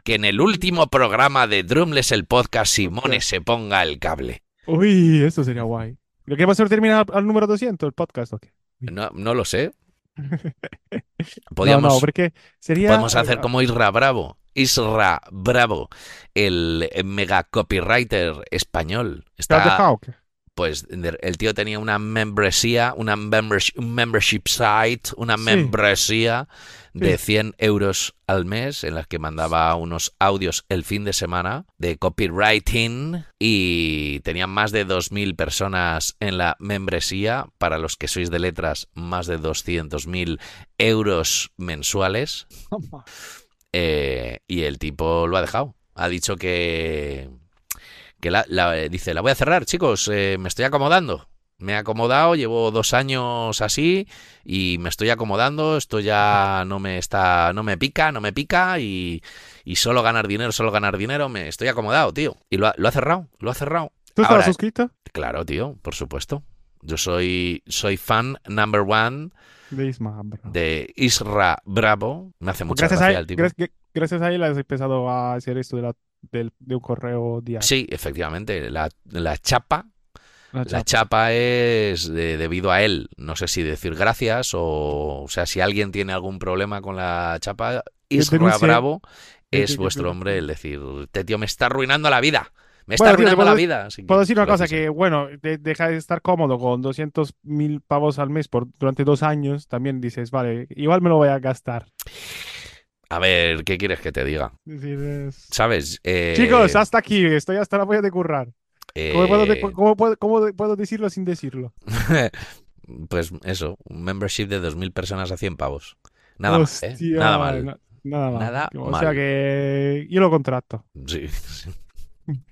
que en el último programa de Drumless el podcast Simone se ponga el cable. Uy, esto sería guay. ¿Lo que va a ser terminar al, número 200 el podcast o qué? No, no lo sé. No, Podríamos, no, porque sería... podemos hacer como Isra Bravo. Isra Bravo, el mega copywriter español. ¿Te has Está. Pues el tío tenía una membresía, una membership, un membership site, una Sí. membresía de Sí. 100 euros al mes en las que mandaba unos audios el fin de semana de copywriting y tenían más de 2.000 personas en la membresía, para los que sois de letras, más de 200.000 euros mensuales. Eh, y el tipo lo ha dejado. Ha dicho que. Que la, la- dice, la voy a cerrar, chicos. eh, me estoy acomodando. Me he acomodado, llevo dos años así y me estoy acomodando. Esto ya no me está, no me pica, no me pica y, y solo ganar dinero, solo ganar dinero. Me estoy acomodado, tío. Y lo ha, lo ha cerrado, lo ha cerrado. ¿Tú estabas suscrito? Claro, tío, por supuesto. Yo soy, soy fan number one De Isma, bro. de Isra Bravo. Me hace mucha Gracias a, gracia él, el tipo. gracias, gracias a él has empezado a hacer esto de, la, de un correo diario. Sí, efectivamente. La, la chapa. La La chapa. es de- debido a él. No sé si decir gracias o. O sea, si alguien tiene algún problema con la chapa, Isra. Bravo es que- vuestro hombre el decir: Este tío me está arruinando la vida. Me está Bueno, arruinando la vida. Así que Puedo decir una cosa, que bueno, de- deja de estar cómodo con 200 mil pavos al mes por, durante dos años, también dices, vale, igual me lo voy a gastar. A ver, ¿qué quieres que te diga? ¿Sabes? Eh, Chicos, hasta aquí, estoy hasta la voy de currar. ¿Cómo, puedo, de- eh, cómo puedo- cómo puedo decirlo sin decirlo? Pues eso, un membership de 2.000 personas a 100 pavos. Nada mal, ¿eh? Hostia, Nada mal. na- nada mal. Nada o mal. sea que yo lo contrato. Sí, sí.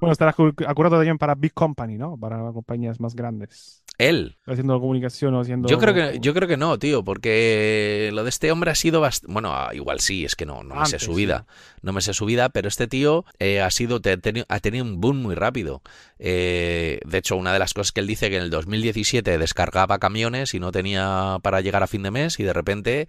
Bueno, estará acu- acurado también para Big Company, ¿no? Para compañías más grandes. Él. Haciendo comunicación o haciendo... Yo creo que yo creo que no, tío, porque lo de este hombre ha sido bastante... Bueno, ah, igual sí, es que no, no me sé su vida. No me sé su vida, pero este tío eh, ha sido te- teni- ha tenido un boom muy rápido. Eh, de hecho, una de las cosas que él dice que en el 2017 descargaba camiones y no tenía para llegar a fin de mes y de repente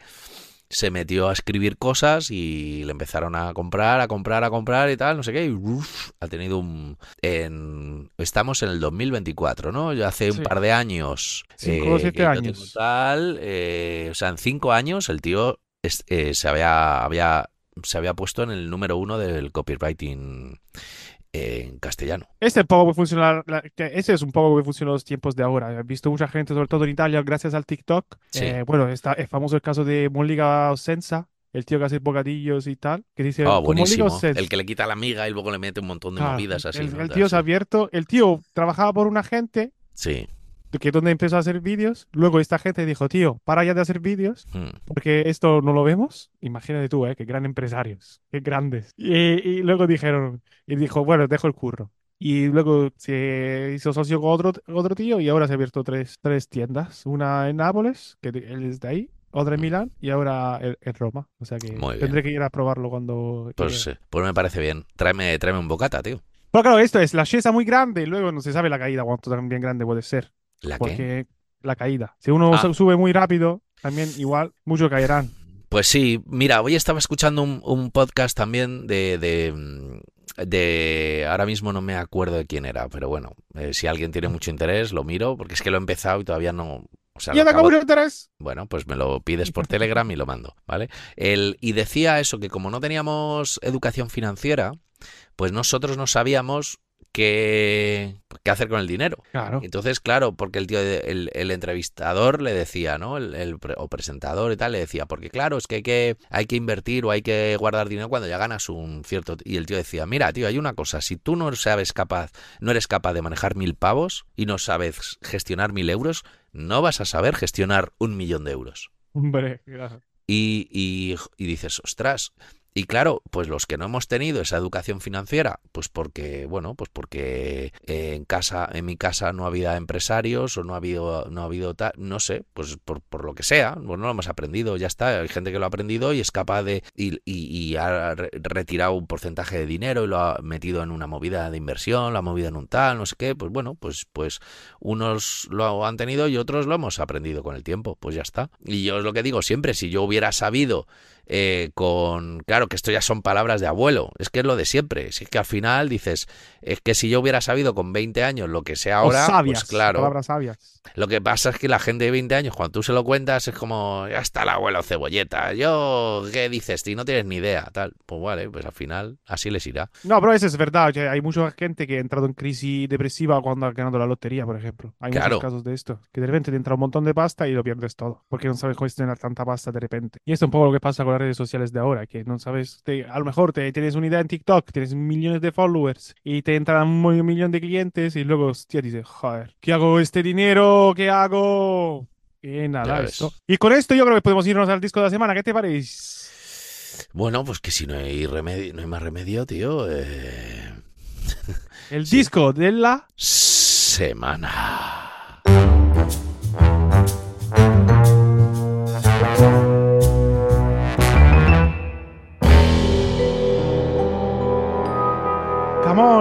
se metió a escribir cosas y le empezaron a comprar, a comprar, a comprar y tal, no sé qué, y uf, ha tenido un... En, estamos en el 2024, ¿no? Ya hace un par de años. Cinco o eh, siete yo años. Tal, eh, o sea, en cinco años el tío es- eh, se, había, había, se había puesto en el número uno del copywriting en castellano. Este un poco ese es un poco que funcionan los tiempos de ahora. He visto mucha gente, sobre todo en Italia, gracias al TikTok. Sí. Eh, bueno, está, es famoso el caso de Moliga Osenza, el tío que hace bocadillos y tal, que dice, Oh, "Con Moliga buenísimo. Osenza". El que le quita la miga y luego le mete un montón de Claro, movidas así. el, el tío se ha abierto, el tío trabajaba por una gente Sí. Que donde empezó a hacer vídeos. Luego esta gente dijo, tío, para ya de hacer vídeos, Mm. porque esto no lo vemos. Imagínate tú, ¿eh? Qué gran empresarios, qué grandes. Y, y luego dijeron, y dijo, bueno, dejo el curro. Y luego se hizo socio con otro, otro tío y ahora se ha abierto tres, tres tiendas. Una en Nápoles, que él es de ahí, otra en Milán y ahora en, Roma. O sea que tendré que ir a probarlo cuando... Pues, sí, pues me parece bien. Tráeme, tráeme un bocata, tío. Pero claro, esto es la chiesa muy grande y luego no se sabe la caída cuánto tan bien grande puede ser. ¿La qué? Porque la caída. Si uno Ah. su- sube muy rápido, también igual muchos caerán. Pues sí, mira, hoy estaba escuchando un, un podcast también de, de, mm, de- Ahora mismo no me acuerdo de quién era, pero bueno, eh, si alguien tiene mucho interés, lo miro, porque es que lo he empezado y todavía no... O sea, y lo ahora acabo- interés. Bueno, pues me lo pides por Telegram y lo mando, ¿vale? El, y decía eso, que como no teníamos educación financiera, pues nosotros no sabíamos qué, qué hacer con el dinero. Claro. Entonces, claro, porque el tío, el, el entrevistador le decía, ¿no? El, o presentador y tal, le decía, porque claro, es que hay, que hay que invertir o hay que guardar dinero cuando ya ganas un cierto... Y el tío decía, mira, tío, hay una cosa, si tú no sabes capaz, no eres capaz de manejar mil pavos y no sabes gestionar mil euros, no vas a saber gestionar un millón de euros. Hombre, claro. Y, y- y dices, ostras, Y claro, pues los que no hemos tenido esa educación financiera, pues porque, bueno, pues porque en casa, en mi casa no había empresarios o no ha habido, no ha habido tal, no sé, pues por, por lo que sea, bueno, lo hemos aprendido, ya está. Hay gente que lo ha aprendido y es capaz de, y, y- y ha re- retirado un porcentaje de dinero y lo ha metido en una movida de inversión, lo ha movido en un tal, no sé qué, pues bueno, pues, pues unos lo han tenido y otros lo hemos aprendido con el tiempo, pues ya está. Y yo es lo que digo siempre, si yo hubiera sabido eh, con, claro que esto ya son palabras de abuelo, es que es lo de siempre, si es que al final dices, es que si yo hubiera sabido con 20 años lo que sé ahora, o sabias, pues claro, palabras sabias. lo que pasa es que la gente de 20 años, cuando tú se lo cuentas, es como, ya está el abuelo cebolleta, yo, ¿qué dices? Si no tienes ni idea, tal. Pues vale, pues al final así les irá. No, pero eso es verdad. o sea, hay mucha gente que ha entrado en crisis depresiva cuando ha ganado la lotería, por ejemplo. Hay Claro. muchos casos de esto. Que de repente te entra un montón de pasta y lo pierdes todo. Porque no sabes cómo gestionar tanta pasta de repente. Y esto es un poco lo que pasa con las redes sociales de ahora. Que no sabes. te- a lo mejor te, tienes una idea en TikTok, tienes millones de followers y te entran un millón de clientes y luego, hostia, dices, joder, ¿qué hago este dinero? ¿Qué hago? Y nada, esto. Y con esto yo creo que podemos irnos al disco de la semana. ¿Qué te parece? Bueno, pues que si no hay remedio, no hay más remedio, tío. eh, El disco de la Semana.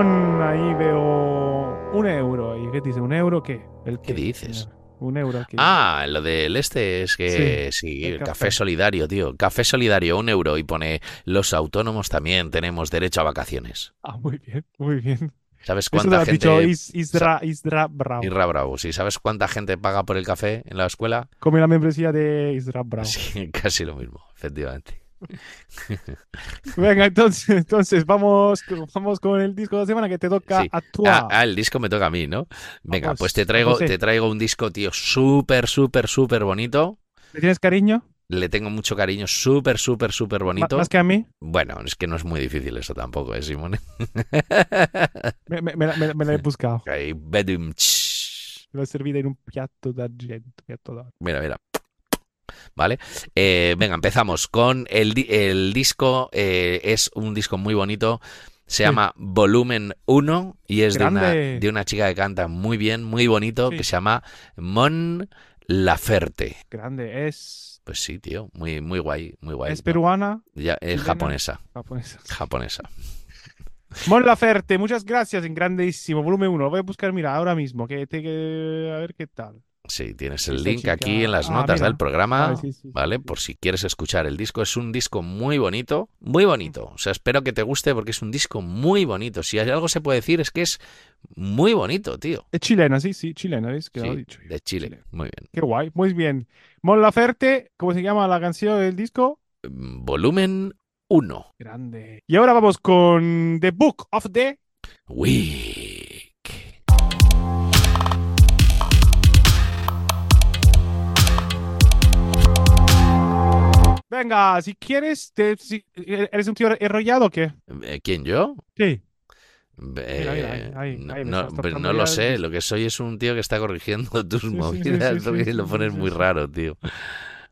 Ahí veo un euro. ahí. ¿Qué dice? ¿Un euro qué? ¿El ¿Qué dices? señor? Un euro aquí. Ah, lo del este es que sí, el el café. café solidario, tío. Café solidario, un euro. Y pone, los autónomos también tenemos derecho a vacaciones. Ah, muy bien, muy bien. ¿Sabes Eso te lo cuánta has dicho gente... Is- Isra, Isra Bravo. Irra Bravo, sí. ¿Sabes cuánta gente paga por el café en la escuela? Come la membresía de Isra Bravo. Sí, casi lo mismo, efectivamente. Venga, entonces, entonces vamos, vamos con el disco de la semana que te toca Sí. actuar. Ah, ah, el disco me toca a mí, ¿no? Venga, Vamos, pues te traigo, te traigo un disco, tío, súper, súper, súper bonito. ¿Le tienes cariño? Le tengo mucho cariño, súper, súper, súper bonito. Más que a mí. Bueno, es que no es muy difícil eso tampoco, ¿eh, Simone? Me, me- me la- me he buscado. Ahí, bedum, he servido en un piatto d'argento. piatto d'oro. Mira, mira. ¿Vale? Eh, venga, empezamos con el, el disco. eh, es un disco muy bonito. Se Sí. llama Volumen 1 y es de una, de una chica que canta muy bien, muy bonito, Sí. que se llama Mon Laferte. Grande. Es, Pues sí, tío, muy, muy guay, muy guay. es peruana, Ya, es japonesa, japonesa. japonesa. Mon Laferte, muchas gracias, en grandísimo. Volumen 1. Lo voy a buscar, mira, ahora mismo. Que te, que- a ver qué tal. Sí, tienes el Esta link chica- aquí en las Ah, notas del programa, Vale, sí, sí, sí, ¿vale? sí. Por si quieres escuchar el disco. Es un disco muy bonito, muy bonito. O sea, espero que te guste porque es un disco muy bonito. Si hay algo se puede decir es que es muy bonito, tío. Es chilena, sí, sí, chilena, ¿ves? Que lo dicho yo. de Chile. Chile. Muy bien. Qué guay, muy bien. Mon Laferte, ¿cómo se llama la canción del disco? Volumen 1. Grande. Y ahora vamos con The Book of the... Week. Venga, si quieres, te- si- ¿eres un tío enrollado o qué? Eh, ¿Quién yo? Sí. Eh, mira, ahí, ahí, no, pero no lo sé, lo que soy es un tío que está corrigiendo tus sí, movidas sí, porque sí, lo pones muy raro, tío.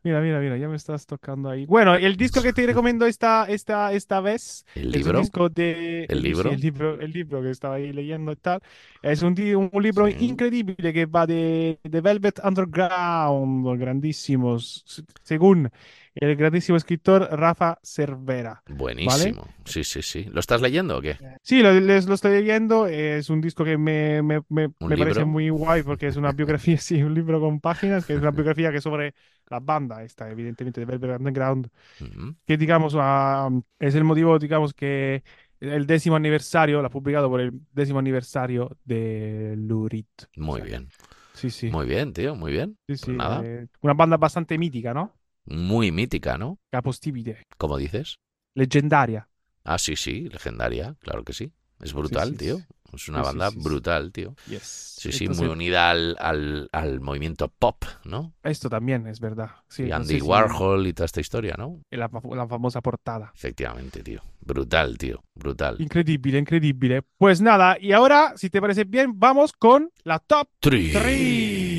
Mira, mira, mira, ya me estás tocando ahí. Bueno, el disco que te recomiendo esta, esta, esta vez ¿El es un libro? disco de... ¿El sí, libro? el libro, el libro que estaba ahí leyendo y tal. Es un, un libro Sí. increíble que va de, de Velvet Underground, grandísimos, según el grandísimo escritor Rafa Cervera. Buenísimo. Sí, sí, sí. ¿Lo estás leyendo o qué? Sí, lo, les, lo estoy leyendo. Es un disco que me, me, me, ¿Un me parece muy guay porque es una biografía, sí, un libro con páginas, que es una biografía que es sobre la banda esta, evidentemente, de Velvet Underground, Ujú. que digamos ah, es el motivo, digamos, que el décimo aniversario, la ha publicado por el décimo aniversario de Lurid. Muy O sea, bien. Sí, sí. Muy bien, tío, muy bien. sí, Pues sí, nada. eh, una banda bastante mítica, ¿no? Muy mítica, ¿no? Capostipite, ¿Cómo dices? leggendaria. Ah, sí, sí, legendaria, claro que sí. Es brutal, sí, tío. Es una Sí, banda brutal, tío. Yes. Sí, sí, Entonces, muy unida al, al, al movimiento pop, ¿no? Esto también es verdad. Sí, y Andy Warhol y toda esta historia, ¿no? La, la famosa portada. Efectivamente, tío. Brutal, tío. Brutal. Increíble, increíble. Pues nada, y ahora, si te parece bien, vamos con la top Tri. 3.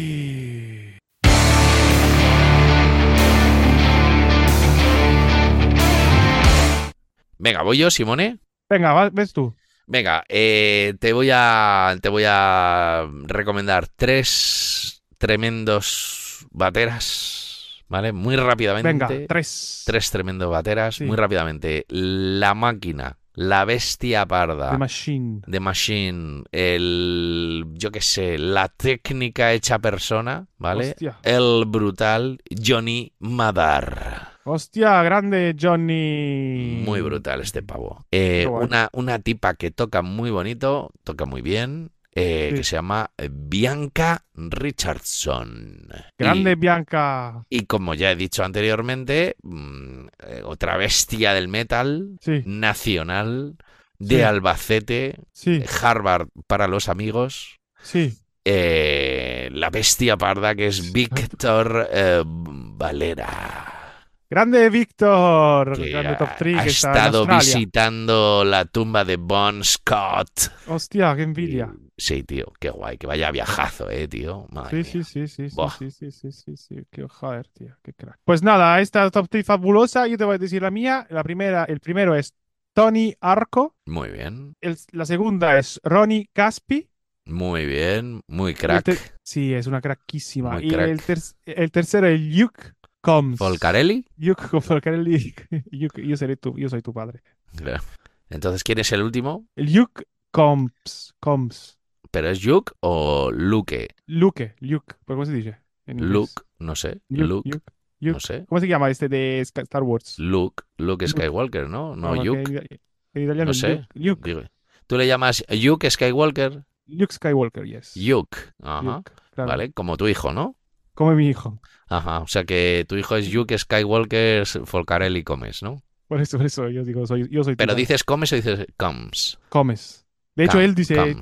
Venga, voy yo, Simone. Venga, va- ves tú. Venga, eh, te voy a te voy a recomendar tres tremendos bateras, ¿vale? Muy rápidamente. Venga, tres. Tres tremendos bateras, Sí. muy rápidamente. La máquina, la bestia parda. The Machine. The Machine, el, yo qué sé, la técnica hecha persona, ¿vale? Hostia. El brutal Johnny Madar. Hostia, grande Johnny. Muy brutal este pavo. Eh, una, una tipa que toca muy bonito, toca muy bien, eh, Sí. que se llama Bianca Richardson. Grande Y- Bianca. Y, como ya he dicho anteriormente, mm, eh, otra bestia del metal Sí, nacional de Sí. Albacete, Harvard para los amigos. sí. eh, la bestia parda que es Víctor eh, Valera. Grande Víctor. Grande ha, top 3 ha que está estado en Australia. visitando la tumba de Bon Scott. Hostia, qué envidia. Sí, tío, qué guay, que vaya viajazo, eh, tío. Madre Sí, mía. sí, sí, sí, sí, Buah. sí, sí, sí, sí, sí, qué joder, tío, qué crack. Pues nada, esta top 3 fabulosa, yo te voy a decir la mía. La primera, el primero es Tony Arco, Muy bien, el- la segunda es Ronnie Caspi. muy bien, muy el crack. sí, es una craquísima. Muy y crack. El, ter- el tercero es Luke Combs. Con Folcarelli. Luke, yo seré tu, yo soy tu padre. Claro. Entonces, ¿quién es el último? Luke Combs, Combs. ¿Pero es Luke o Luke? Luke, Luke, ¿cómo se dice? Luke, no sé. Luke, Luke, Luke, no sé. ¿Cómo se llama este de Star Wars? Luke, Luke. Skywalker, ¿no? No, porque Luke. En, italiano No sé. Luke. ¿Tú le llamas Luke Skywalker? Luke Skywalker, yes. Luke. Ajá. Claro. Vale, como tu hijo, ¿no? Como mi hijo. Ajá. O sea que tu hijo es Luke Skywalker Folcarelli Comes, ¿no? Por eso, por eso yo digo, soy, yo soy Pero dices comes o dices comes. Comes. De hecho, él dice.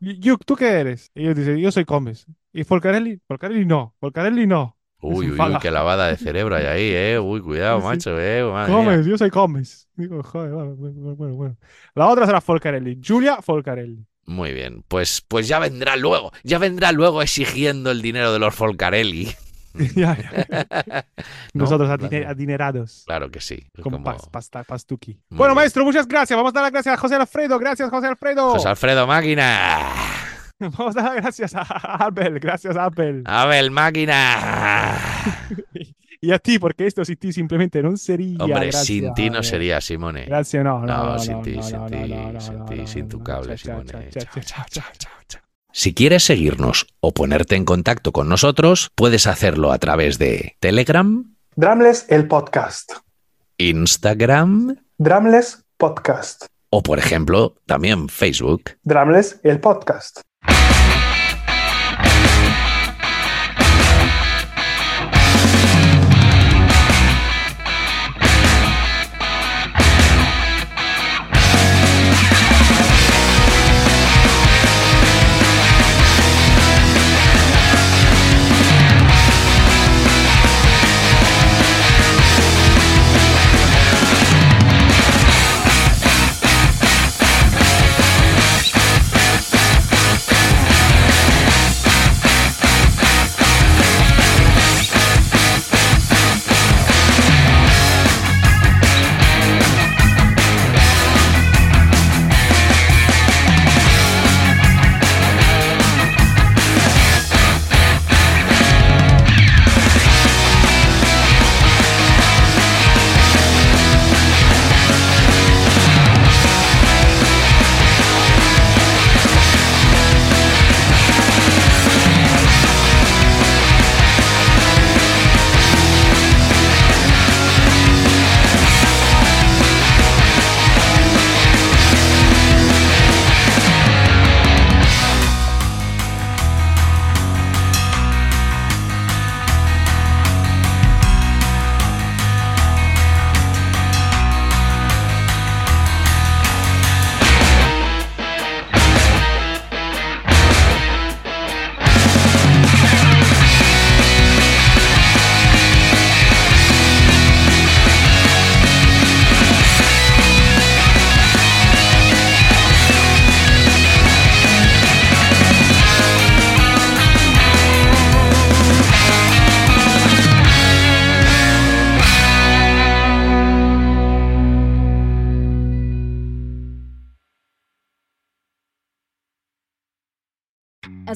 Luke, ¿tú qué eres? Y él dice, yo soy Comes. ¿Y Folcarelli? Folcarelli no. Folcarelli no. Uy, uy, uy, qué lavada de cerebro hay ahí, eh. Uy, cuidado, Sí, macho, eh. madre mía. Comes, yo soy Comes. Digo, joder, bueno, bueno, bueno. La otra será Folcarelli. Julia Folcarelli. Muy bien. Pues, pues ya vendrá luego. Ya vendrá luego exigiendo el dinero de los Folcarelli. Nosotros adinerados. Claro que sí. Con como- pas- pasta-. Muy Bueno, bien. maestro, muchas gracias. Vamos a dar las gracias a José Alfredo. Gracias, José Alfredo. José Alfredo Máquina. Vamos a dar las gracias a Abel. Gracias, Abel. Abel Máquina. Y a ti, porque esto sin ti simplemente no sería. Hombre, gracias, sin ti no sería, Simone. Gracias, no, no, No, no, sin ti, no, sin ti, no, no, sin ti, no, sin tu cable, Simone. chao, Chao, chao, chao, chao, chao, chao. Si quieres seguirnos o ponerte en contacto con nosotros, puedes hacerlo a través de Telegram, Drumless el podcast. Instagram Drumless podcast. o, por ejemplo, también Facebook. Drumless el podcast.